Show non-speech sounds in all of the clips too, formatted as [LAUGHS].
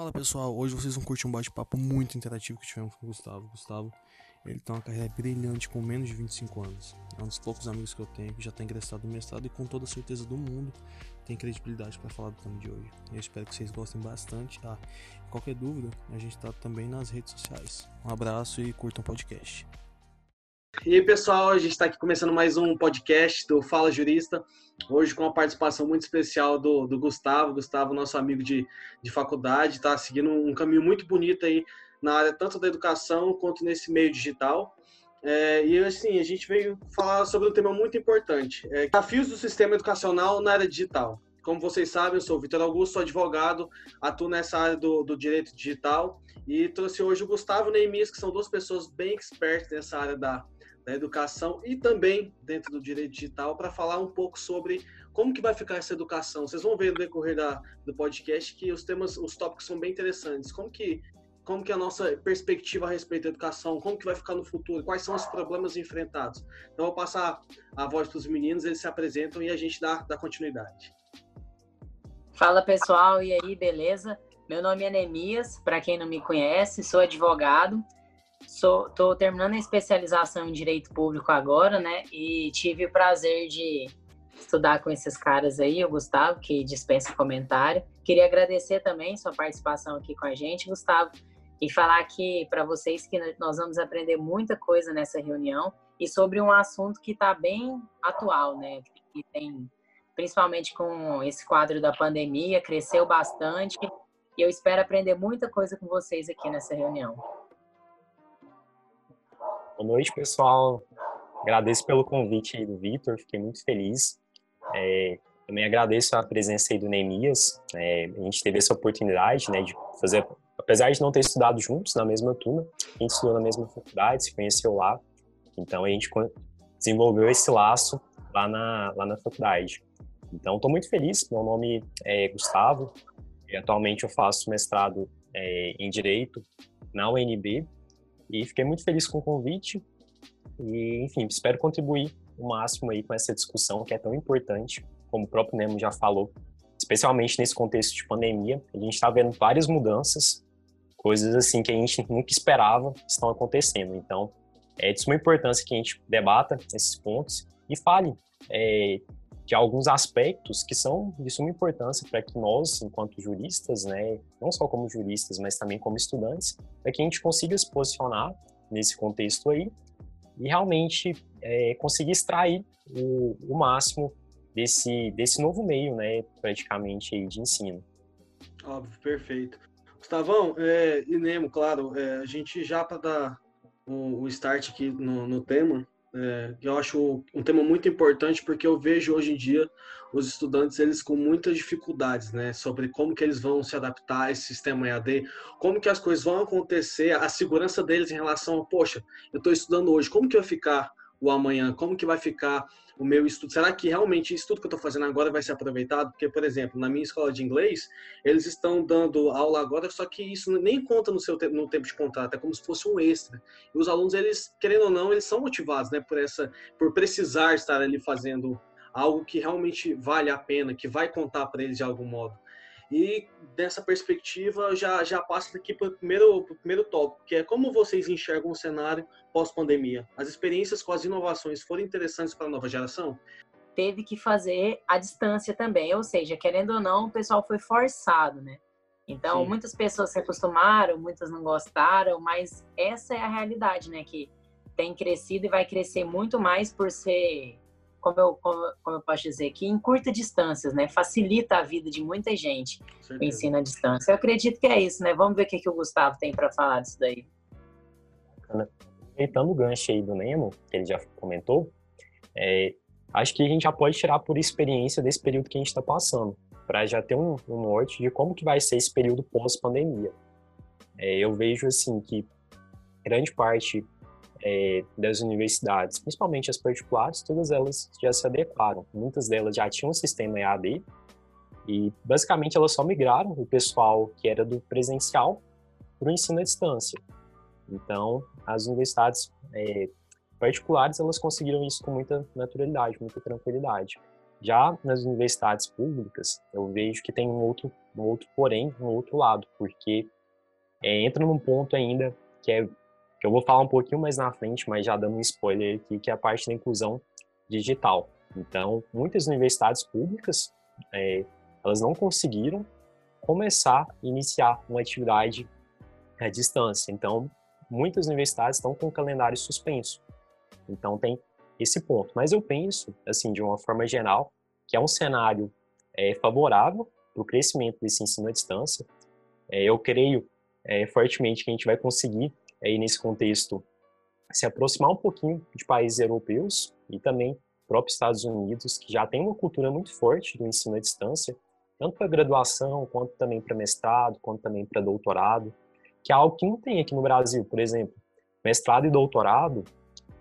Fala pessoal, hoje vocês vão curtir um bate-papo muito interativo que tivemos com o Gustavo. Gustavo, ele tem uma carreira brilhante com menos de 25 anos. É um dos poucos amigos que eu tenho que já está ingressado no mestrado e com toda a certeza do mundo tem credibilidade para falar do tema de hoje. Eu espero que vocês gostem bastante. Ah, qualquer dúvida, a gente está também nas redes sociais. Um abraço e curtam o podcast. E aí, pessoal, a gente está aqui começando mais um podcast do Fala Jurista. Hoje com uma participação muito especial do, do Gustavo. Gustavo, nosso amigo de, de faculdade, está seguindo um caminho muito bonito aí na área tanto da educação quanto nesse meio digital. É, e assim, a gente veio falar sobre um tema muito importante: é, desafios do sistema educacional na área digital. Como vocês sabem, eu sou o Vitor Augusto, sou advogado, atuo nessa área do, do direito digital e trouxe hoje o Gustavo Neemias, que são duas pessoas bem expertas nessa área da, da educação e também dentro do direito digital para falar um pouco sobre como que vai ficar essa educação. Vocês vão ver no decorrer da, do podcast que os temas, os tópicos são bem interessantes. Como que como que é a nossa perspectiva a respeito da educação, como que vai ficar no futuro, quais são os problemas enfrentados. Então, eu vou passar a voz para os meninos, eles se apresentam e a gente dá, dá continuidade. Fala pessoal, e aí, beleza? Meu nome é Nemias, para quem não me conhece, sou advogado, Estou terminando a especialização em Direito Público agora, né? E tive o prazer de estudar com esses caras aí, o Gustavo, que dispensa comentário. Queria agradecer também sua participação aqui com a gente, Gustavo, e falar aqui para vocês que nós vamos aprender muita coisa nessa reunião e sobre um assunto que está bem atual, né? Que tem, principalmente com esse quadro da pandemia, cresceu bastante. E eu espero aprender muita coisa com vocês aqui nessa reunião. Boa noite, pessoal. Agradeço pelo convite aí do Vitor, fiquei muito feliz. É, também agradeço a presença aí do Neemias. É, a gente teve essa oportunidade né, de fazer, apesar de não ter estudado juntos na mesma turma, a gente estudou na mesma faculdade, se conheceu lá. Então a gente desenvolveu esse laço lá na, lá na faculdade. Então estou muito feliz. Meu nome é Gustavo e atualmente eu faço mestrado é, em Direito na UNB e fiquei muito feliz com o convite e, enfim, espero contribuir o máximo aí com essa discussão que é tão importante, como o próprio Nemo já falou, especialmente nesse contexto de pandemia. A gente está vendo várias mudanças, coisas assim que a gente nunca esperava estão acontecendo. Então, é de suma importância que a gente debata esses pontos e fale é, de alguns aspectos que são de suma importância para que nós, enquanto juristas, né, não só como juristas, mas também como estudantes, para que a gente consiga se posicionar nesse contexto aí e realmente é, conseguir extrair o, o, máximo desse, desse novo meio, né, praticamente de ensino. Óbvio, perfeito. Gustavão é, e Nemo, claro, é, a gente já para dar o, o, start aqui no, no tema, é, eu acho um tema muito importante porque eu vejo hoje em dia os estudantes eles com muitas dificuldades, né, sobre como que eles vão se adaptar a esse sistema EAD, como que as coisas vão acontecer, a segurança deles em relação poxa, eu estou estudando hoje, como que vai ficar o amanhã, como que vai ficar o meu estudo? Será que realmente isso tudo que eu estou fazendo agora vai ser aproveitado? Porque, por exemplo, na minha escola de inglês, eles estão dando aula agora, só que isso nem conta no seu no tempo de contrato, é como se fosse um extra. E os alunos, eles, querendo ou não, eles são motivados, né, por essa, por precisar estar ali fazendo algo que realmente vale a pena, que vai contar para eles de algum modo. E dessa perspectiva, já, já passo aqui para o primeiro, primeiro tópico, que é como vocês enxergam o cenário pós-pandemia. As experiências com as inovações foram interessantes para a nova geração? Teve que fazer a distância também, ou seja, querendo ou não, o pessoal foi forçado, né? Então, Sim. muitas pessoas se acostumaram, muitas não gostaram, mas essa é a realidade, né? Que tem crescido e vai crescer muito mais por ser como eu, como, como eu posso dizer, que em curta distâncias, né? Facilita a vida de muita gente o ensino à distância. Eu acredito que é isso, né? Vamos ver o que, que o Gustavo tem para falar disso daí. Aproveitando o gancho aí do Nemo, que ele já comentou, é, acho que a gente já pode tirar por experiência desse período que a gente está passando, para já ter um, um norte de como que vai ser esse período pós-pandemia. É, eu vejo, assim, que grande parte é, das universidades, principalmente as particulares, todas elas já se adequaram. Muitas delas já tinham um sistema EAD e, basicamente, elas só migraram o pessoal que era do presencial para o ensino à distância. Então, as universidades é, particulares, elas conseguiram isso com muita naturalidade, muita tranquilidade. Já nas universidades públicas, eu vejo que tem um outro um outro porém, no outro lado, porque é, entra num ponto ainda que é que eu vou falar um pouquinho mais na frente, mas já dando um spoiler aqui, que é a parte da inclusão digital. Então, muitas universidades públicas, é, elas não conseguiram começar, iniciar uma atividade à distância. Então, muitas universidades estão com o calendário suspenso. Então, tem esse ponto. Mas eu penso, assim, de uma forma geral, que é um cenário é, favorável para o crescimento desse ensino à distância. É, eu creio é, fortemente que a gente vai conseguir, aí, nesse contexto, se aproximar um pouquinho de países europeus e também próprios Estados Unidos, que já tem uma cultura muito forte do ensino à distância, tanto para graduação, quanto também para mestrado, quanto também para doutorado, que é algo que não tem aqui no Brasil. Por exemplo, mestrado e doutorado,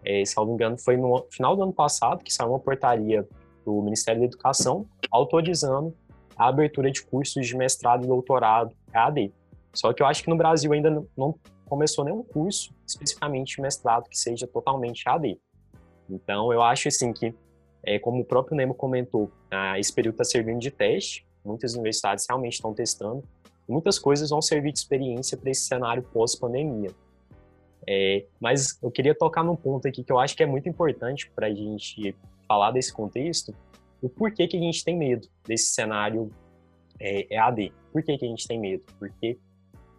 é, salvo engano, foi no final do ano passado que saiu uma portaria do Ministério da Educação autorizando a abertura de cursos de mestrado e doutorado AD. Só que eu acho que no Brasil ainda não começou nenhum curso especificamente mestrado que seja totalmente AD. Então, eu acho assim que, é, como o próprio Nemo comentou, ah, esse período está servindo de teste. Muitas universidades realmente estão testando. Muitas coisas vão servir de experiência para esse cenário pós-pandemia. É, mas eu queria tocar num ponto aqui que eu acho que é muito importante para a gente falar desse contexto, o porquê que a gente tem medo desse cenário é, EAD. Por que, que a gente tem medo? Porque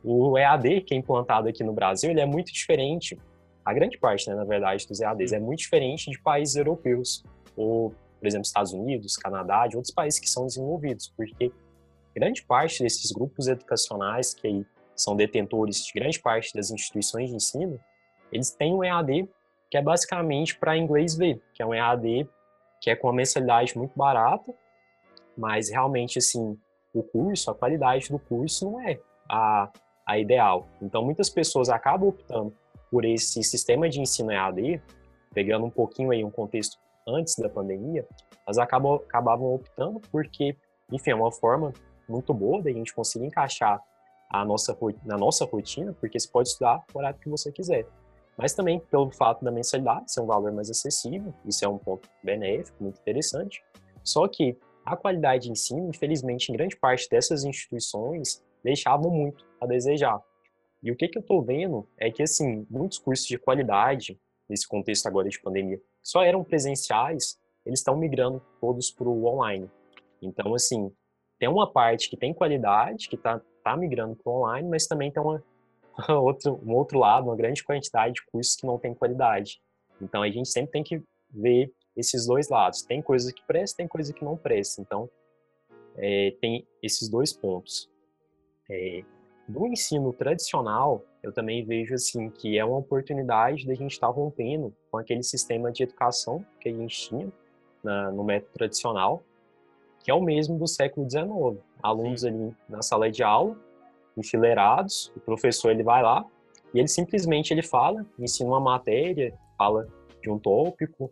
o EAD que é implantado aqui no Brasil, ele é muito diferente a grande parte, né, na verdade, dos EADs é muito diferente de países europeus, ou, por exemplo, Estados Unidos, Canadá, de outros países que são desenvolvidos, porque grande parte desses grupos educacionais que aí são detentores de grande parte das instituições de ensino, eles têm um EAD que é basicamente para inglês ver, que é um EAD que é com uma mensalidade muito barata, mas realmente, assim, o curso, a qualidade do curso não é a, a ideal. Então, muitas pessoas acabam optando por esse sistema de ensino EAD, pegando um pouquinho aí um contexto antes da pandemia, elas acabam, acabavam optando porque, enfim, é uma forma muito boa da gente conseguir encaixar a nossa, na nossa rotina, porque você pode estudar o horário que você quiser. Mas também pelo fato da mensalidade ser um valor mais acessível, isso é um ponto benéfico, muito interessante. Só que a qualidade de ensino, infelizmente, em grande parte dessas instituições, deixavam muito a desejar. E o que, que eu estou vendo é que, assim, muitos cursos de qualidade, nesse contexto agora de pandemia, só eram presenciais, eles estão migrando todos para o online. Então, assim, tem uma parte que tem qualidade, que está tá migrando para o online, mas também tem uma, [LAUGHS] outro, um outro lado, uma grande quantidade de cursos que não tem qualidade. Então, a gente sempre tem que ver esses dois lados. Tem coisa que presta, tem coisa que não presta. Então, é, tem esses dois pontos. É, do ensino tradicional, eu também vejo assim que é uma oportunidade da gente estar tá rompendo com aquele sistema de educação que a gente tinha na, no método tradicional, que é o mesmo do século XIX. Alunos Sim. ali na sala de aula, enfileirados, o professor ele vai lá e ele simplesmente ele fala, ensina uma matéria, fala de um tópico,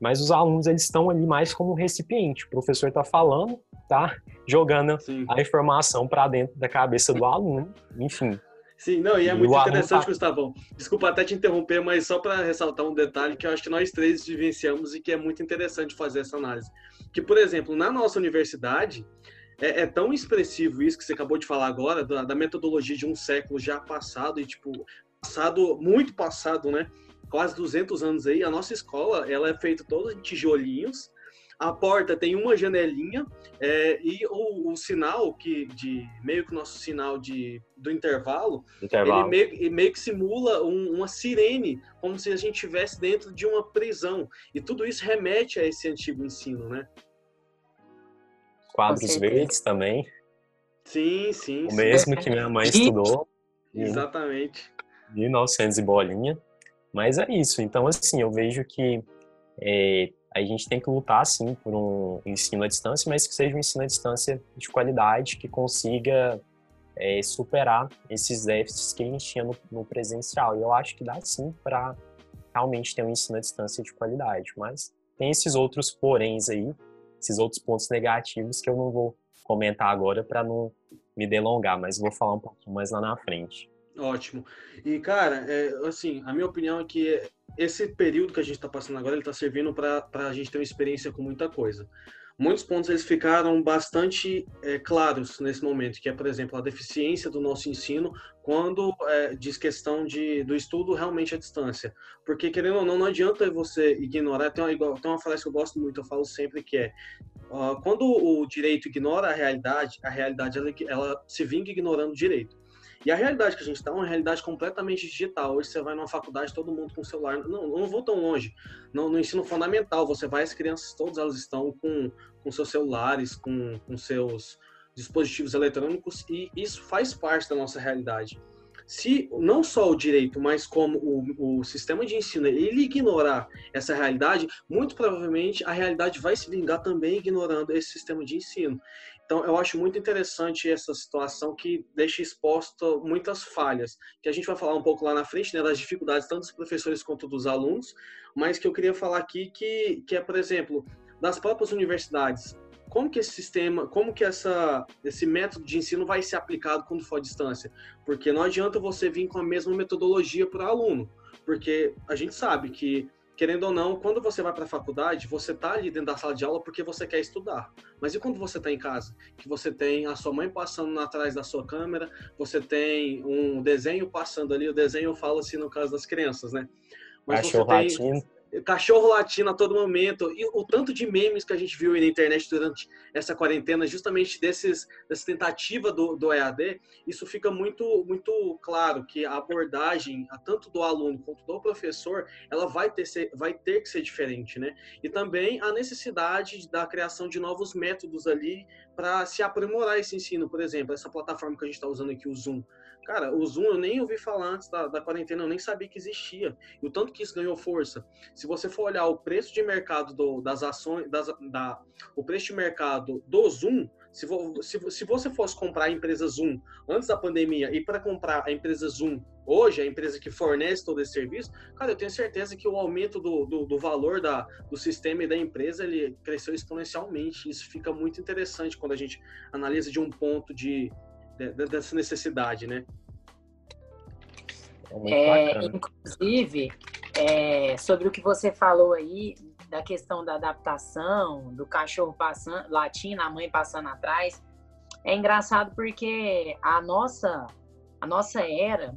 mas os alunos eles estão ali mais como recipiente. O professor está falando, tá jogando Sim. a informação para dentro da cabeça do aluno, enfim. Sim, não, e é e muito interessante, tá... Gustavão. Desculpa até te interromper, mas só para ressaltar um detalhe que eu acho que nós três vivenciamos e que é muito interessante fazer essa análise. Que, por exemplo, na nossa universidade, é, é, tão expressivo isso que você acabou de falar agora, da, da, metodologia de um século já passado, e tipo, passado, muito passado, né? Quase 200 anos aí. A nossa escola, ela é feita toda de tijolinhos, a porta tem uma janelinha é, e o, o, sinal que de meio que o nosso sinal de do intervalo, intervalo. ele meio, meio, que simula um, uma sirene, como se a gente estivesse dentro de uma prisão. E tudo isso remete a esse antigo ensino, né? Quadros verdes também. Sim, sim. O sim. mesmo que minha mãe estudou. Exatamente. 1900 e bolinha. Mas é isso. Então, assim, eu vejo que é, a gente tem que lutar, sim, por um ensino à distância, mas que seja um ensino à distância de qualidade, que consiga é, superar esses déficits que a gente tinha no, no presencial. E eu acho que dá, sim, para realmente ter um ensino à distância de qualidade. Mas tem esses outros poréns aí, esses outros pontos negativos que eu não vou comentar agora para não me delongar, mas vou falar um pouquinho mais lá na frente. Ótimo. E, cara, é, assim, a minha opinião é que esse período que a gente está passando agora, ele está servindo para a gente ter uma experiência com muita coisa. muitos pontos eles ficaram bastante é, claros nesse momento, que é, por exemplo, a deficiência do nosso ensino quando é, diz questão de, do estudo realmente à distância. Porque, querendo ou não, não adianta você ignorar. Tem uma, tem uma frase que eu gosto muito, eu falo sempre, que é uh, quando o direito ignora a realidade, a realidade ela, ela se vinga ignorando o direito. E a realidade que a gente está é uma realidade completamente digital. Hoje você vai numa faculdade, todo mundo com celular. Não, não vou tão longe. No, no ensino fundamental, você vai, as crianças todas elas estão com, com seus celulares, com, com seus dispositivos eletrônicos, e isso faz parte da nossa realidade. Se não só o direito, mas como o, o sistema de ensino ele ignorar essa realidade, muito provavelmente a realidade vai se vingar também ignorando esse sistema de ensino. Então, eu acho muito interessante essa situação que deixa exposta muitas falhas, que a gente vai falar um pouco lá na frente, né, das dificuldades tanto dos professores quanto dos alunos, mas que eu queria falar aqui que, que é, por exemplo, das próprias universidades. Como que esse sistema, como que essa, esse método de ensino vai ser aplicado quando for à distância? Porque não adianta você vir com a mesma metodologia para aluno, porque a gente sabe que querendo ou não, quando você vai para a faculdade, você está ali dentro da sala de aula porque você quer estudar. Mas e quando você está em casa? Que você tem a sua mãe passando atrás da sua câmera, você tem um desenho passando ali, o desenho eu falo assim no caso das crianças, né? Mas Cachorro você tem cachorro latindo a todo momento. E o tanto de memes que a gente viu na internet durante essa quarentena, justamente desses, dessa tentativa do, do EAD, isso fica muito, muito claro que a abordagem, tanto do aluno quanto do professor, ela vai ter, ser, vai ter que ser diferente, né? E também a necessidade da criação de novos métodos ali para se aprimorar esse ensino. Por exemplo, essa plataforma que a gente está usando aqui, o Zoom. Cara, o Zoom eu nem ouvi falar antes da, da quarentena, eu nem sabia que existia. E o tanto que isso ganhou força. Se você for olhar o preço de mercado do, das ações, das, da, o preço de mercado do Zoom, se, vo, se, se você fosse comprar a empresa Zoom antes da pandemia e para comprar a empresa Zoom hoje, a empresa que fornece todo esse serviço, cara, eu tenho certeza que o aumento do, do, do valor da, do sistema e da empresa ele cresceu exponencialmente. Isso fica muito interessante quando a gente analisa de um ponto de, de dessa necessidade, né? É, é inclusive, é, sobre o que você falou aí, da questão da adaptação, do cachorro passando, latindo, a mãe passando atrás, é engraçado porque a nossa, a nossa era,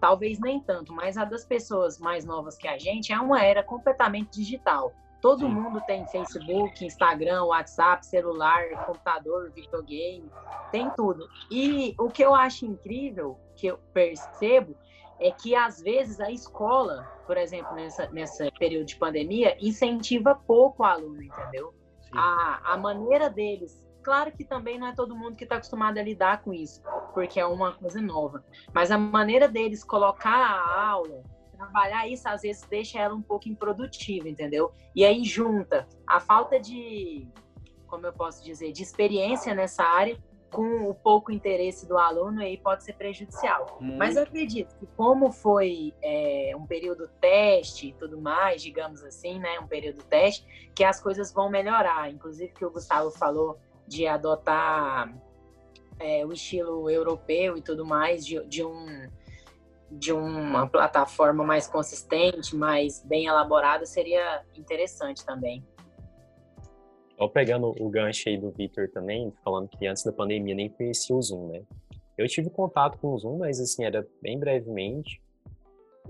talvez nem tanto, mas a das pessoas mais novas que a gente, é uma era completamente digital. Todo Sim. mundo tem Facebook, Instagram, WhatsApp, celular, computador, videogame, tem tudo. E o que eu acho incrível, que eu percebo, é que às vezes a escola, por exemplo, nessa, nessa período de pandemia, incentiva pouco o aluno, entendeu? A, a maneira deles. Claro que também não é todo mundo que está acostumado a lidar com isso, porque é uma coisa nova. Mas a maneira deles colocar a aula, trabalhar isso, às vezes deixa ela um pouco improdutiva, entendeu? E aí junta a falta de, como eu posso dizer, de experiência nessa área com o pouco interesse do aluno aí pode ser prejudicial. Muito. Mas eu acredito que como foi é, um período teste e tudo mais, digamos assim, né, um período teste, que as coisas vão melhorar. Inclusive que o Gustavo falou de adotar é, o estilo europeu e tudo mais de, de um de uma plataforma mais consistente, mais bem elaborada, seria interessante também. Só pegando o gancho aí do Victor também, falando que antes da pandemia nem conhecia o Zoom, né? Eu tive contato com o Zoom, mas assim, era bem brevemente.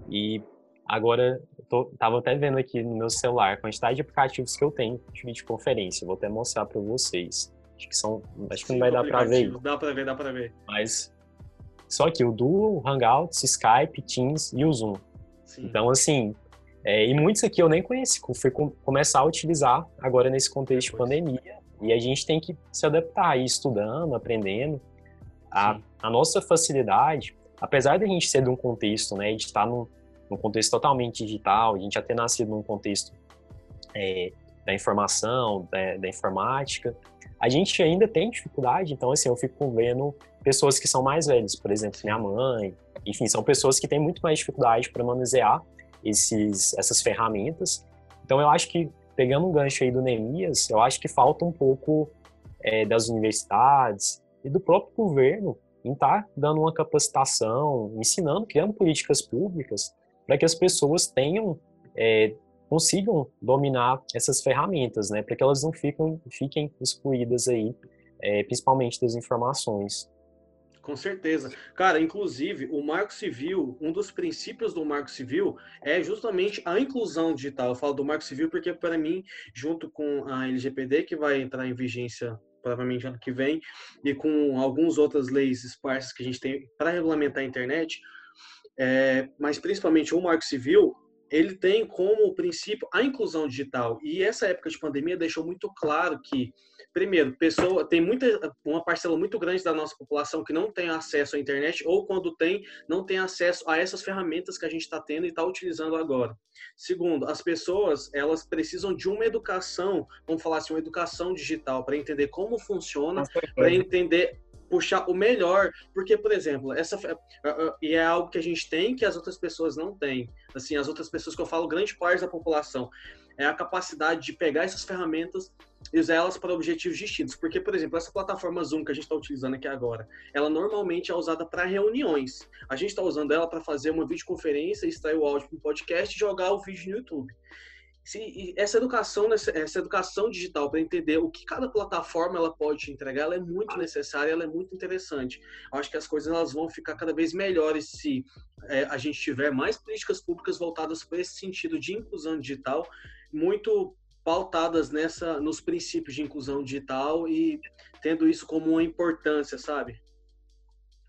E agora, tô, tava até vendo aqui no meu celular a quantidade de aplicativos que eu tenho de videoconferência. Vou até mostrar para vocês. Acho que são, acho que não vai dar para ver. Dá para ver, dá para ver. Mas só que o Duo, Hangouts, Skype, Teams e o Zoom. Sim. Então, assim, é, e muitos aqui eu nem conheci, fui com, começar a utilizar agora nesse contexto de pandemia. E a gente tem que se adaptar, ir estudando, aprendendo. A, a, nossa facilidade, apesar de a gente ser de um contexto, né, de estar num, num contexto totalmente digital, a gente já ter nascido num contexto é, da informação, da, da, informática, a gente ainda tem dificuldade. Então, assim, eu fico vendo pessoas que são mais velhas, por exemplo, minha mãe, enfim, são pessoas que têm muito mais dificuldade para manusear esses, essas ferramentas. Então, eu acho que, pegando um gancho aí do Neemias, eu acho que falta um pouco é, das universidades e do próprio governo em estar tá dando uma capacitação, ensinando, criando políticas públicas para que as pessoas tenham é, consigam dominar essas ferramentas, né, para que elas não fiquem, fiquem excluídas aí, é, principalmente das informações. Com certeza. Cara, inclusive, o Marco Civil, um dos princípios do Marco Civil é justamente a inclusão digital. Eu falo do Marco Civil porque, para mim, junto com a LGPD, que vai entrar em vigência provavelmente ano que vem, e com algumas outras leis esparsas que a gente tem para regulamentar a internet, é, mas principalmente o Marco Civil, ele tem como princípio a inclusão digital. E essa época de pandemia deixou muito claro que primeiro, pessoa tem muita uma parcela muito grande da nossa população que não tem acesso à internet ou quando tem, não tem acesso a essas ferramentas que a gente está tendo e está utilizando agora. Segundo, as pessoas elas precisam de uma educação, vamos falar assim, uma educação digital para entender como funciona, para entender puxar o melhor, porque, por exemplo, essa e é algo que a gente tem que as outras pessoas não têm. Assim, as outras pessoas que eu falo, grande parte da população, é a capacidade de pegar essas ferramentas e usar elas para objetivos distintos. Porque, por exemplo, essa plataforma Zoom que a gente está utilizando aqui agora, ela normalmente é usada para reuniões. A gente está usando ela para fazer uma videoconferência, extrair o áudio para um podcast e jogar o vídeo no YouTube. Se, essa educação, essa educação digital para entender o que cada plataforma ela pode te entregar, ela é muito necessária, ela é muito interessante. Eu acho que as coisas elas vão ficar cada vez melhores se é, a gente tiver mais políticas públicas voltadas para esse sentido de inclusão digital, muito pautadas nessa nos princípios de inclusão digital e tendo isso como uma importância, sabe?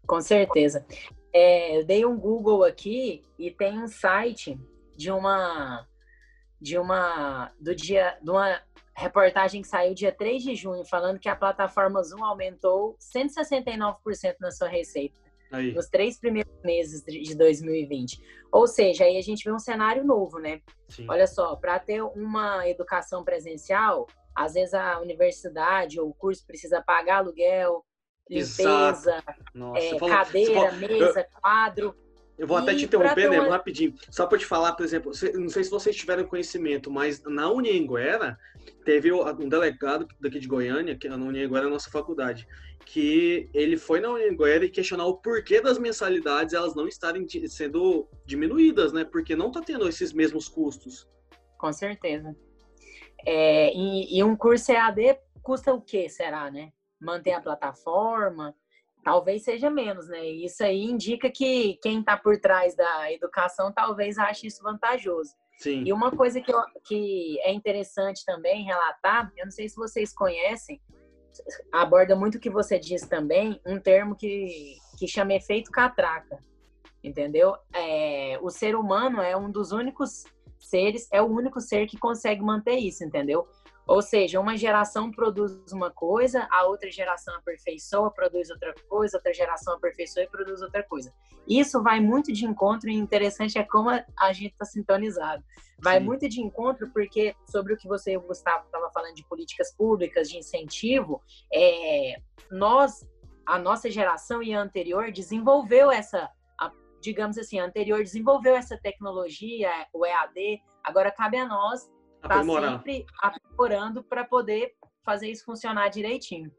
Com certeza. É, eu dei um Google aqui e tem um site de uma de uma do dia de uma reportagem que saiu dia 3 de junho falando que a plataforma Zoom aumentou 169% na sua receita aí. nos três primeiros meses de 2020. Ou seja, aí a gente vê um cenário novo, né? Sim. Olha só, para ter uma educação presencial, às vezes a universidade ou o curso precisa pagar aluguel, limpeza, Nossa, é, falou, cadeira, mesa, quadro. Eu vou até te interromper, né, uma... rapidinho. Só para te falar, por exemplo, não sei se vocês tiveram conhecimento, mas na Unianguera teve um delegado daqui de Goiânia, que na Unianguera é a nossa faculdade, que ele foi na Unianguera e questionou o porquê das mensalidades elas não estarem sendo diminuídas, né? Porque não está tendo esses mesmos custos. Com certeza. É, e, e um curso EAD custa o que, será, né? Manter a plataforma, talvez seja menos, né? Isso aí indica que quem está por trás da educação talvez ache isso vantajoso. Sim. E uma coisa que, eu, que é interessante também relatar, eu não sei se vocês conhecem, aborda muito o que você diz também, um termo que, que chama efeito catraca, entendeu? É, o ser humano é um dos únicos seres, é o único ser que consegue manter isso, entendeu? Ou seja, uma geração produz uma coisa, a outra geração aperfeiçoa, produz outra coisa, outra geração aperfeiçoa e produz outra coisa. Isso vai muito de encontro e interessante é como a gente está sintonizado. Vai Sim. muito de encontro porque sobre o que você, Gustavo, estava falando de políticas públicas, de incentivo, é, nós, a nossa geração e a anterior desenvolveu essa, a, digamos assim, a anterior desenvolveu essa tecnologia, o EAD. Agora cabe a nós Tá aprimorar. sempre aprimorando para poder fazer isso funcionar direitinho.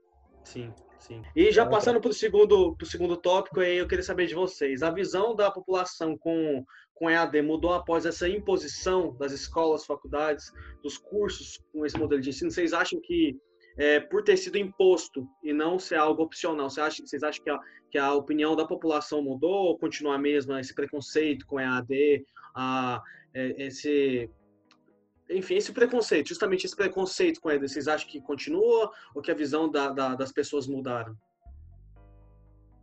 Sim, sim. E já passando para o segundo, pro segundo tópico, aí eu queria saber de vocês. A visão da população com, com EAD mudou após essa imposição das escolas, faculdades, dos cursos com esse modelo de ensino? Vocês acham que é, por ter sido imposto e não ser algo opcional, vocês acham, vocês acham que, a, que a opinião da população mudou ou continua a mesma, esse preconceito com EAD, a, é, esse enfim, esse preconceito, justamente esse preconceito com ele, vocês acham que continua ou que a visão da, da, das pessoas mudaram?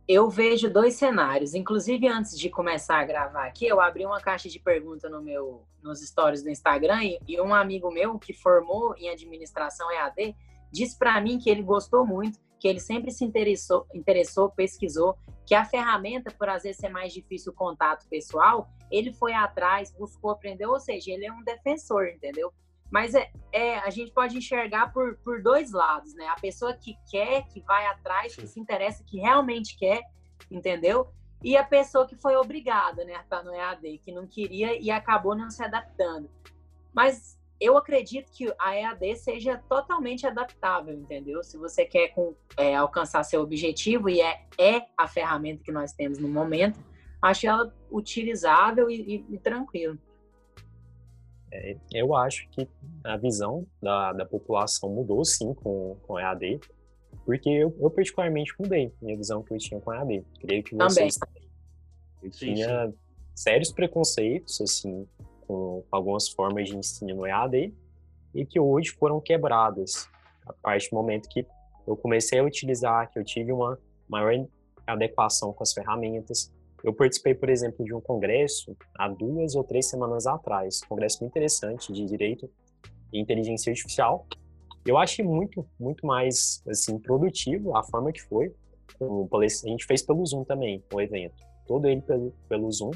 Eu vejo dois cenários. Inclusive, antes de começar a gravar aqui, eu abri uma caixa de pergunta no meu, nos stories do Instagram e, e um amigo meu que formou em administração EAD disse para mim que ele gostou muito, que ele sempre se interessou, interessou, pesquisou, que a ferramenta, por às vezes ser mais difícil o contato pessoal, ele foi atrás, buscou aprender, ou seja, ele é um defensor, entendeu? Mas é, é, a gente pode enxergar por, por dois lados, né? A pessoa que quer, que vai atrás, que se interessa, que realmente quer, entendeu? E a pessoa que foi obrigada, né, a estar no EAD, que não queria e acabou não se adaptando. Mas eu acredito que a EAD seja totalmente adaptável, entendeu? Se você quer com, é, alcançar seu objetivo, e é, é a ferramenta que nós temos no momento, acho ela utilizável e, e, e tranquilo. É, eu acho que a visão da, da população mudou sim com, com EAD, porque eu, eu particularmente mudei minha visão que eu tinha com EAD. Creio que vocês também. Eu sim, tinha sim. sérios preconceitos, assim, com algumas formas de ensino no EAD, e que hoje foram quebradas a partir do momento que eu comecei a utilizar, que eu tive uma maior adequação com as ferramentas, eu participei, por exemplo, de um congresso há duas ou três semanas atrás, um congresso muito interessante de direito e inteligência artificial. Eu achei muito, muito mais assim produtivo a forma que foi. A gente fez pelo Zoom também, o evento, todo ele pelo, pelo Zoom.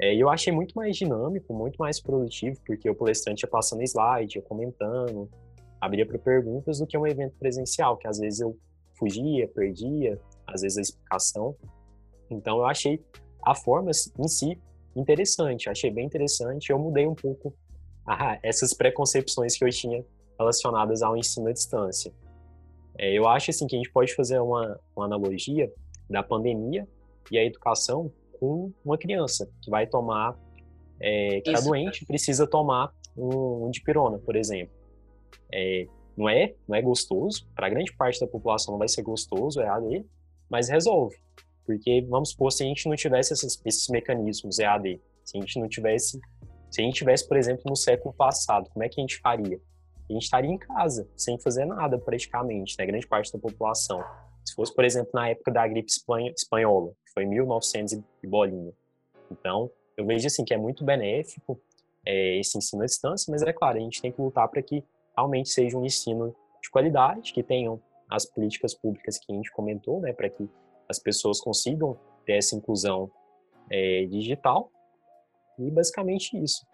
É, eu achei muito mais dinâmico, muito mais produtivo, porque o palestrante ia passando slide, ia comentando, abria para perguntas do que um evento presencial, que às vezes eu fugia, perdia, às vezes a explicação. Então eu achei a forma em si interessante, achei bem interessante. Eu mudei um pouco [LAUGHS] ah, essas preconcepções que eu tinha relacionadas ao ensino à distância. É, eu acho assim que a gente pode fazer uma, uma analogia da pandemia e a educação com uma criança que vai tomar, é, que está doente, precisa tomar um, um dipirona, por exemplo. É, não é, não é gostoso. Para grande parte da população não vai ser gostoso, é AD, mas resolve. Porque, vamos supor, se a gente não tivesse esses, esses mecanismos EAD, se a gente não tivesse, se a gente tivesse, por exemplo, no século passado, como é que a gente faria? A gente estaria em casa, sem fazer nada praticamente, né? Grande parte da população. Se fosse, por exemplo, na época da gripe espanhola, que foi 1900 e bolinha. Então, eu vejo assim que é muito benéfico é, esse ensino à distância, mas é claro, a gente tem que lutar para que realmente seja um ensino de qualidade, que tenham as políticas públicas que a gente comentou, né, para que as pessoas consigam ter essa inclusão é, digital. E basicamente isso.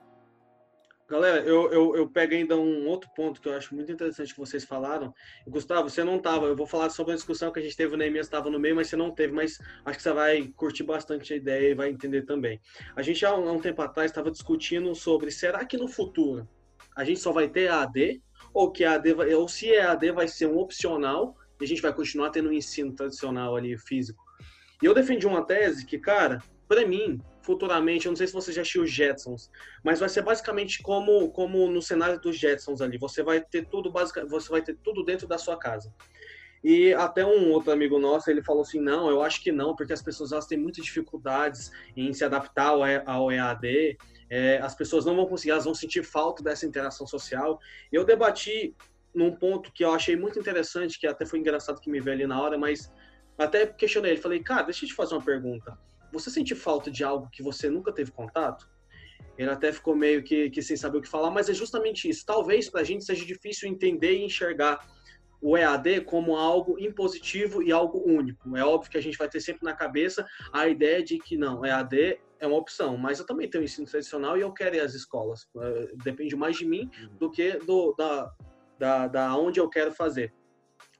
Galera, eu, eu, eu pego ainda um outro ponto que eu acho muito interessante que vocês falaram. Gustavo, você não estava, eu vou falar sobre a discussão que a gente teve, o Neemias estava no meio, mas você não teve, mas acho que você vai curtir bastante a ideia e vai entender também. A gente há um, há um tempo atrás estava discutindo sobre, será que no futuro a gente só vai ter AD ou que AD vai, ou se a AD vai ser um opcional e a gente vai continuar tendo um ensino tradicional ali físico. E eu defendi uma tese que, cara, para mim, futuramente, eu não sei se você já assistiu Jetsons, mas vai ser basicamente como como no cenário dos Jetsons ali, você vai ter tudo basicamente, você vai ter tudo dentro da sua casa. E até um outro amigo nosso, ele falou assim, não, eu acho que não, porque as pessoas elas têm muitas dificuldades em se adaptar ao EAD, é, as pessoas não vão conseguir, elas vão sentir falta dessa interação social. Eu debati num ponto que eu achei muito interessante, que até foi engraçado que me veio ali na hora, mas até questionei ele, falei, cara, deixa eu te fazer uma pergunta. Você sente falta de algo que você nunca teve contato? Ele até ficou meio que, que sem saber o que falar, mas é justamente isso. Talvez para a gente seja difícil entender e enxergar o EAD como algo impositivo e algo único. É óbvio que a gente vai ter sempre na cabeça a ideia de que não, EAD é uma opção, mas eu também tenho ensino tradicional e eu quero ir às escolas. É, depende mais de mim uhum. do que do, da, da, da onde eu quero fazer,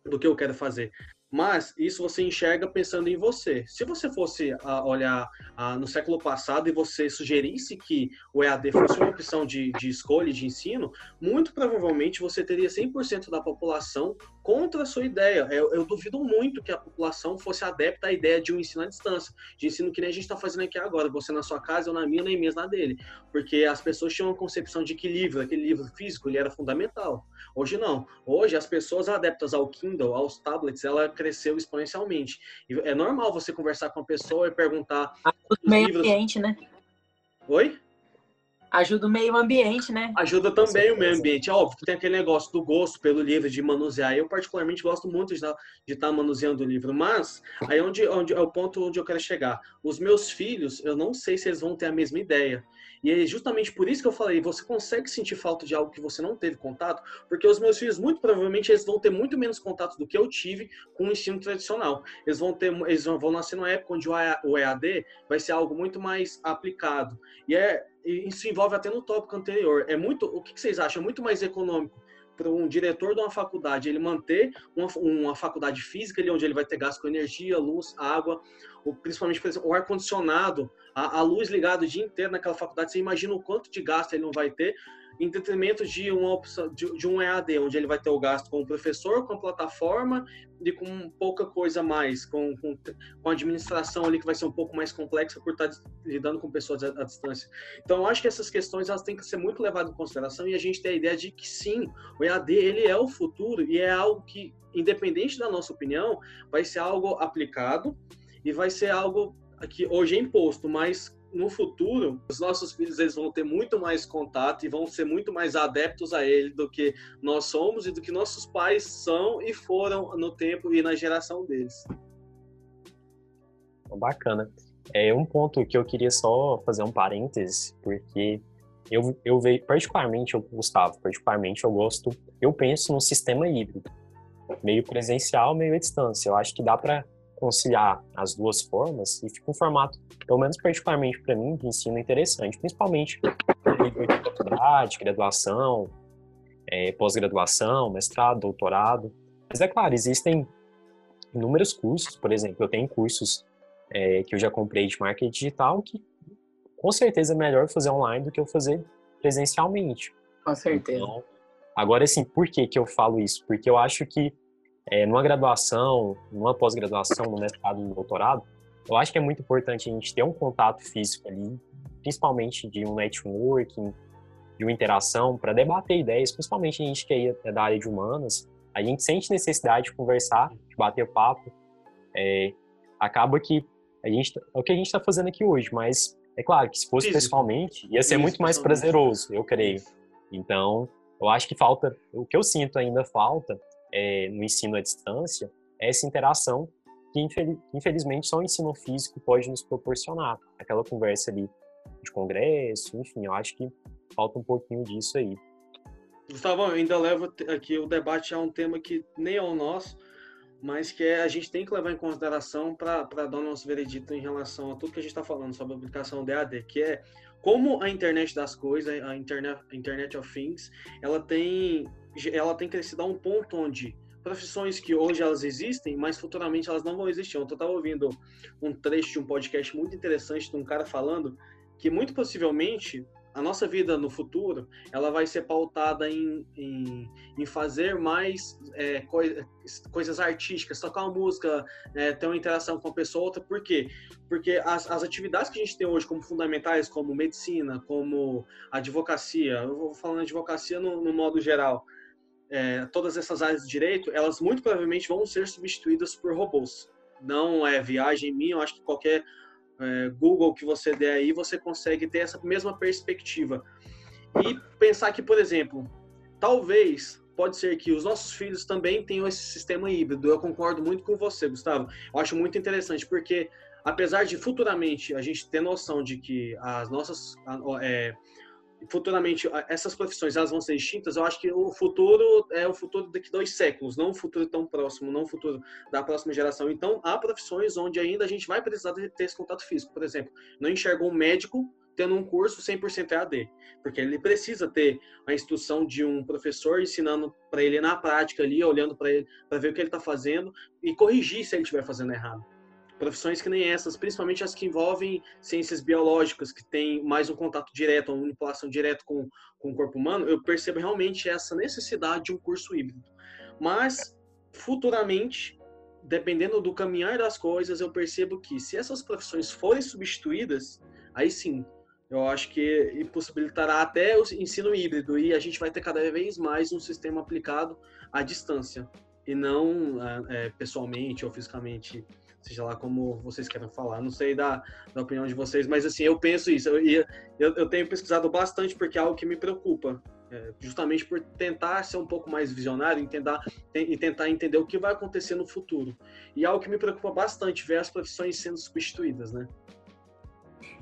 do que eu quero fazer. Mas isso você enxerga pensando em você. Se você fosse uh, olhar uh, no século passado e você sugerisse que o EAD fosse uma opção de, de escolha de ensino, muito provavelmente você teria 100% da população contra a sua ideia. Eu, eu, duvido muito que a população fosse adepta à ideia de um ensino à distância, de ensino que nem a gente está fazendo aqui agora, você na sua casa, eu na minha, nem mesmo na dele. Porque as pessoas tinham uma concepção de que livro, aquele livro físico, ele era fundamental. Hoje não. Hoje as pessoas adeptas ao Kindle, aos tablets, ela cresceu exponencialmente. E é normal você conversar com a pessoa e perguntar. O meio livros... ambiente, né? Oi? Ajuda o meio ambiente, né? Ajuda também o meio ambiente. É óbvio que tem aquele negócio do gosto pelo livro, de manusear. Eu, particularmente, gosto muito de estar, de estar manuseando o livro. Mas, aí onde, onde é o ponto onde eu quero chegar. Os meus filhos, eu não sei se eles vão ter a mesma ideia. E é justamente por isso que eu falei, você consegue sentir falta de algo que você não teve contato, porque os meus filhos, muito provavelmente, eles vão ter muito menos contato do que eu tive com o ensino tradicional. Eles vão ter, eles vão nascer numa época onde o EAD vai ser algo muito mais aplicado. E é, isso envolve até no tópico anterior. É muito, o que vocês acham? É muito mais econômico para um diretor de uma faculdade ele manter uma, uma faculdade física ali onde ele vai ter gasto com energia, luz, água, principalmente por exemplo, o ar-condicionado, a, a, luz ligada o dia inteiro naquela faculdade, você imagina o quanto de gasto ele não vai ter em detrimento de uma opção de, de, um EAD, onde ele vai ter o gasto com o professor, com a plataforma e com pouca coisa mais, com, com, com a administração ali que vai ser um pouco mais complexa por estar lidando com pessoas à, à, distância. Então, eu acho que essas questões elas têm que ser muito levadas em consideração e a gente tem a ideia de que sim, o EAD ele é o futuro e é algo que, independente da nossa opinião, vai ser algo aplicado e vai ser algo que hoje é imposto, mas no futuro, os nossos filhos eles vão ter muito mais contato e vão ser muito mais adeptos a ele do que nós somos e do que nossos pais são e foram no tempo e na geração deles. Bacana. É um ponto que eu queria só fazer um parêntese, porque eu, eu vejo, particularmente, eu, Gustavo, particularmente eu gosto, eu penso no sistema híbrido, meio presencial, meio à distância. Eu acho que dá para conciliar as duas formas e fica um formato, pelo menos particularmente para mim, de ensino interessante, principalmente nível de faculdade, graduação, é, pós-graduação, mestrado, doutorado. Mas é claro, existem inúmeros cursos, por exemplo, eu tenho cursos é, que eu já comprei de marketing digital que com certeza é melhor fazer online do que eu fazer presencialmente. Com certeza. Então, agora, assim, por que, que eu falo isso? Porque eu acho que é, numa graduação, numa pós-graduação, no mestrado, no doutorado, eu acho que é muito importante a gente ter um contato físico ali, principalmente de um networking, de uma interação, para debater ideias, principalmente a gente que é da área de humanas, a gente sente necessidade de conversar, de bater papo. É, acaba que a gente, tá, é o que a gente está fazendo aqui hoje, mas é claro que se fosse Físico. pessoalmente, ia ser Isso, muito mais prazeroso, eu creio. Então, eu acho que falta, o que eu sinto ainda falta é, no ensino à distância é essa interação que, infelizmente, só o ensino físico pode nos proporcionar. Aquela conversa ali de congresso, enfim, eu acho que falta um pouquinho disso aí. Gustavo, eu ainda levo aqui o debate a um tema que nem é o nosso, mas que é, a gente tem que levar em consideração para dar o nosso veredito em relação a tudo que a gente está falando sobre a aplicação do EAD, que é como a internet das coisas, a internet, a internet of things, ela tem ela tem crescido a um ponto onde profissões que hoje elas existem, mas futuramente elas não vão existir. Eu estava ouvindo um trecho de um podcast muito interessante de um cara falando que muito possivelmente a nossa vida no futuro ela vai ser pautada em, em, em fazer mais é, coi coisas artísticas, tocar uma música, é, ter uma interação com uma pessoa outra. Por quê? Porque as, as atividades que a gente tem hoje como fundamentais, como medicina, como advocacia, eu vou falando advocacia no, no modo geral, é, todas essas áreas de direito, elas muito provavelmente vão ser substituídas por robôs. Não é viagem minha, eu acho que qualquer é, Google que você der aí, você consegue ter essa mesma perspectiva. E pensar que, por exemplo, talvez pode ser que os nossos filhos também tenham esse sistema híbrido. Eu concordo muito com você, Gustavo. Eu acho muito interessante, porque apesar de futuramente a gente ter noção de que as nossas é, futuramente essas profissões elas vão ser extintas, eu acho que o futuro é o futuro daqui dois séculos, não futuro tão próximo, não futuro da próxima geração. Então, há profissões onde ainda a gente vai precisar ter esse contato físico. Por exemplo, não enxerga um médico tendo um curso 100% EAD, porque ele precisa ter a instrução de um professor ensinando para ele na prática ali, olhando para ele, para ver o que ele está fazendo e corrigir se ele estiver fazendo errado profissões que nem essas, principalmente as que envolvem ciências biológicas, que tem mais um contato direto, uma manipulação direta com, com o corpo humano, eu percebo realmente essa necessidade de um curso híbrido. Mas, futuramente, dependendo do caminhar das coisas, eu percebo que se essas profissões forem substituídas, aí sim, eu acho que possibilitará até o ensino híbrido e a gente vai ter cada vez mais um sistema aplicado à distância e não é, pessoalmente ou fisicamente seja lá como vocês queiram falar. Não sei da, da opinião de vocês, mas assim, eu penso isso. Eu, eu, eu tenho pesquisado bastante porque é algo que me preocupa. É, justamente por tentar ser um pouco mais visionário entender, e tentar entender o que vai acontecer no futuro. E é algo que me preocupa bastante, ver as profissões sendo substituídas, né?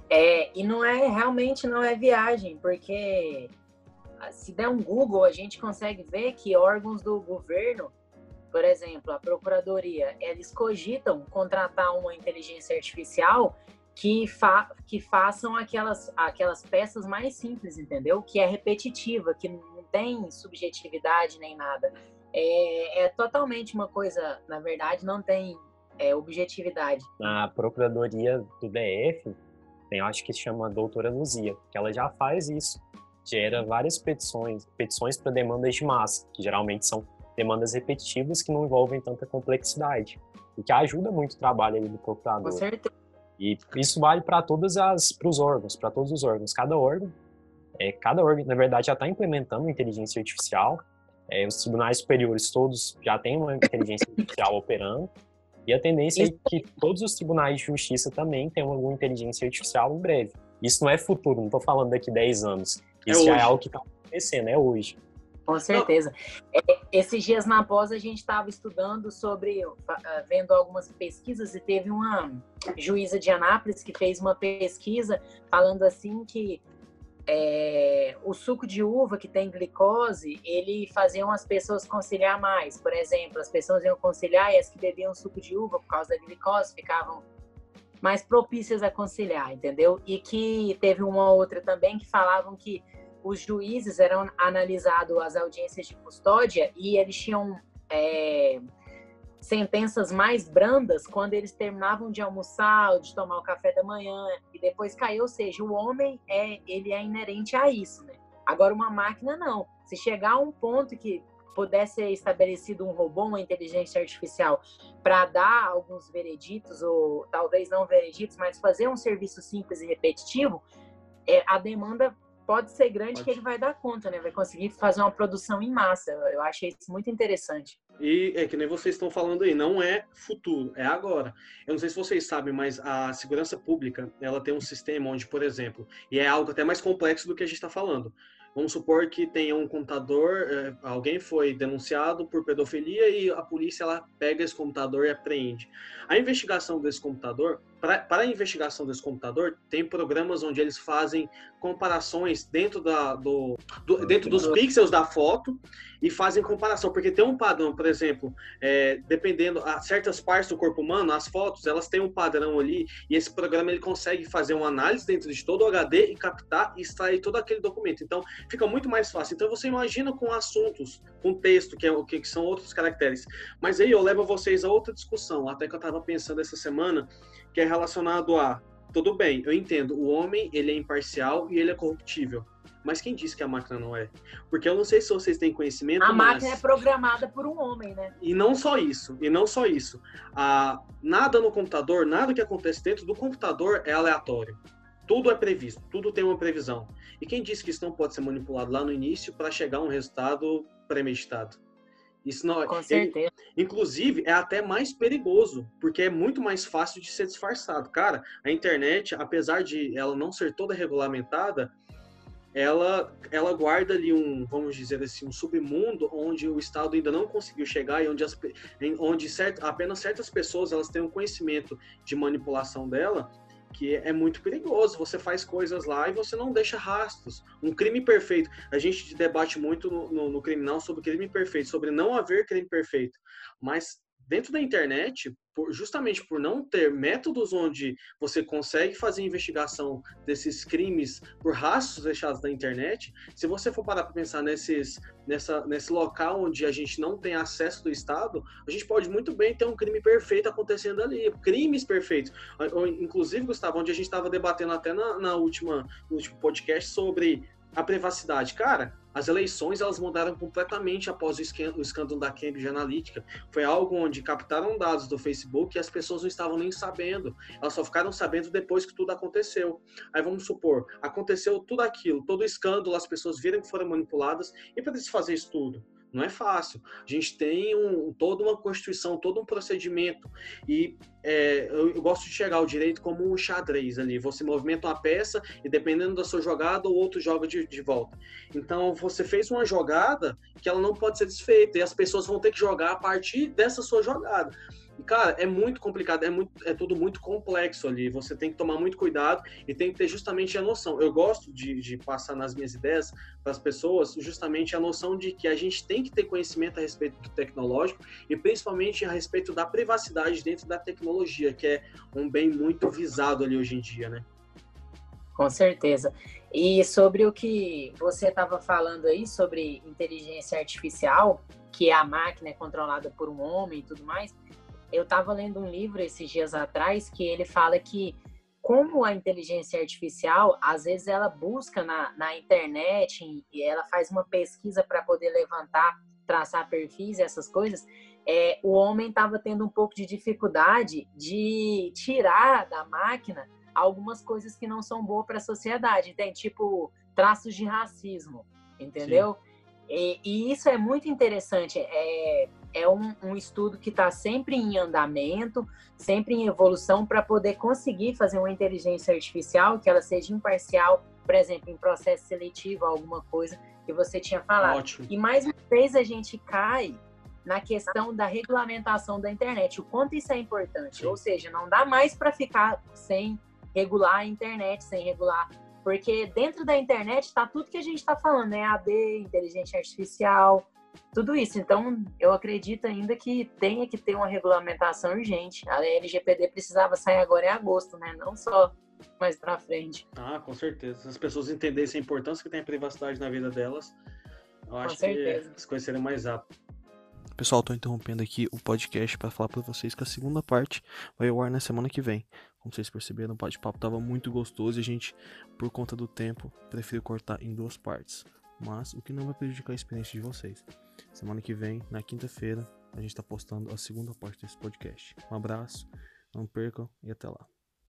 É, e não é, realmente não é viagem, porque ah, se der um Google, a gente consegue ver que órgãos do governo por exemplo, a procuradoria, eles cogitam contratar uma inteligência artificial que, fa que façam aquelas, aquelas peças mais simples, entendeu? Que é repetitiva, que não tem subjetividade nem nada. É, é totalmente uma coisa, na verdade, não tem é, objetividade. Na Procuradoria do DF, tem, acho que se chama Doutora Luzia, que ela já faz isso. Gera várias petições, petições para demandas de massa, que geralmente são demandas repetitivas que não envolvem tanta complexidade, e que ajuda muito o trabalho do procurador. Com certeza. E isso vale para todas as para os órgãos, para todos os órgãos. Cada órgão, é, cada órgão na verdade já está implementando inteligência artificial. É, os tribunais superiores todos já têm uma inteligência artificial [LAUGHS] operando. E a tendência é que todos os tribunais de justiça também tenham alguma inteligência artificial em breve. Isso não é futuro, não estou falando daqui 10 anos. É Isso é já é algo que está acontecendo, é hoje. Com certeza. É, esses dias na pós a gente estava estudando sobre, ah, vendo algumas pesquisas e teve uma juíza de Anápolis que fez uma pesquisa falando assim que é, o suco de uva que tem glicose, ele fazia as pessoas conciliar mais. Por exemplo, as pessoas iam conciliar e as que bebiam suco de uva por causa da glicose ficavam mais propícias a conciliar, entendeu? E que teve uma outra também que falavam que os juízes eram analisados as audiências de custódia e eles tinham é, sentenças mais brandas quando eles terminavam de almoçar ou de tomar o café da manhã e depois caiu, ou seja, o homem é ele é inerente a isso, né? Agora uma máquina não. Se chegar a um ponto que pudesse ser estabelecido um robô, uma inteligência artificial, para dar alguns vereditos, ou talvez não vereditos, mas fazer um serviço simples e repetitivo, é, a demanda pode ser grande pode. que ele vai dar conta, né? Vai conseguir fazer uma produção em massa. Eu achei isso muito interessante. E é que nem vocês estão falando aí, não é futuro, é agora. Eu não sei se vocês sabem, mas a segurança pública, ela tem um sistema onde, por exemplo, e é algo até mais complexo do que a gente está falando. Vamos supor que tenha um computador, é, alguém foi denunciado por pedofilia e a polícia ela pega esse computador e apreende. A investigação desse computador, para a investigação desse computador, tem programas onde eles fazem comparações dentro, da, do, do dentro dos pixels da foto e fazem comparação, porque tem um padrão, por exemplo, é, dependendo a certas partes do corpo humano, as fotos elas têm um padrão ali e esse programa ele consegue fazer uma análise dentro de todo o HD e captar e extrair todo aquele documento. Então fica muito mais fácil. Então você imagina com assuntos, com texto, que, é, que, são outros caracteres. Mas aí eu levo vocês a outra discussão, até que eu estava pensando essa semana, que é relacionado a tudo bem, eu entendo, o homem ele é imparcial e ele é corruptível. Mas quem disse que a máquina não é? Porque eu não sei se vocês têm conhecimento. A mas... máquina é programada por um homem, né? E não só isso, e não só isso. Ah, nada no computador, nada que acontece dentro do computador é aleatório. Tudo é previsto, tudo tem uma previsão. E quem disse que isso não pode ser manipulado lá no início para chegar a um resultado premeditado? Isso não, Com certeza. Ele, inclusive, é até mais perigoso, porque é muito mais fácil de ser disfarçado. Cara, a internet, apesar de ela não ser toda regulamentada, ela, ela guarda ali um, vamos dizer assim, um submundo onde o Estado ainda não conseguiu chegar e onde, as, onde cert, apenas certas pessoas elas têm um conhecimento de manipulação dela que é muito perigoso. Você faz coisas lá e você não deixa rastros. Um crime perfeito. A gente debate muito no, no, no criminal sobre crime perfeito, sobre não haver crime perfeito. Mas dentro da internet, por, justamente por não ter métodos onde você consegue fazer investigação desses crimes por rastros deixados na internet, se você for parar para pensar nesses, nessa, nesse local onde a gente não tem acesso do Estado, a gente pode muito bem ter um crime perfeito acontecendo ali, crimes perfeitos. Inclusive, Gustavo, onde a gente estava debatendo até na, na última, no último podcast sobre a privacidade. Cara, as eleições elas mudaram completamente após o escândalo da Cambridge Analytica. Foi algo onde captaram dados do Facebook e as pessoas não estavam nem sabendo. Elas só ficaram sabendo depois que tudo aconteceu. Aí vamos supor, aconteceu tudo aquilo, todo o escândalo, as pessoas viram que foram manipuladas e para desfazer isso tudo não é fácil. A gente tem um, toda uma constituição, todo um procedimento. E é, eu, eu, gosto de chegar ao direito como um xadrez ali. Você movimenta uma peça e dependendo da sua jogada, o outro joga de, de volta. Então você fez uma jogada que ela não pode ser desfeita. E as pessoas vão ter que jogar a partir dessa sua jogada. Cara, é muito complicado, é, muito, é tudo muito complexo ali. Você tem que tomar muito cuidado e tem que ter justamente a noção. Eu gosto de, de passar nas minhas ideias para as pessoas justamente a noção de que a gente tem que ter conhecimento a respeito do tecnológico e principalmente a respeito da privacidade dentro da tecnologia, que é um bem muito visado ali hoje em dia, né? Com certeza. E sobre o que você estava falando aí, sobre inteligência artificial, que é a máquina é controlada por um homem e tudo mais, eu estava lendo um livro esses dias atrás que ele fala que como a inteligência artificial, às vezes ela busca na, na internet e ela faz uma pesquisa para poder levantar, traçar perfis, essas coisas, é, o homem estava tendo um pouco de dificuldade de tirar da máquina algumas coisas que não são boas para a sociedade, tem tipo traços de racismo, entendeu? E, e, isso é muito interessante. É, é um, um estudo que está sempre em andamento, sempre em evolução, para poder conseguir fazer uma inteligência artificial que ela seja imparcial, por exemplo, em processo seletivo, alguma coisa que você tinha falado. Ótimo. E mais uma vez a gente cai na questão da regulamentação da internet, o quanto isso é importante. Sim. Ou seja, não dá mais para ficar sem regular a internet, sem regular porque dentro da internet está tudo que a gente está falando, né? AD, inteligência artificial, tudo isso. Então, eu acredito ainda que tenha que ter uma regulamentação urgente. A LGPD precisava sair agora em agosto, né? Não só mais para frente. Ah, com certeza. Se as pessoas entendessem a importância que tem a privacidade na vida delas, eu com acho certeza. que as coisas seriam mais rápidas. Pessoal, estou interrompendo aqui o podcast para falar para vocês que a segunda parte vai ao ar na semana que vem. Como vocês perceberam, o bate-papo estava muito gostoso e a gente, por conta do tempo, preferiu cortar em duas partes. Mas o que não vai prejudicar a experiência de vocês. Semana que vem, na quinta-feira, a gente está postando a segunda parte desse podcast. Um abraço, não percam e até lá.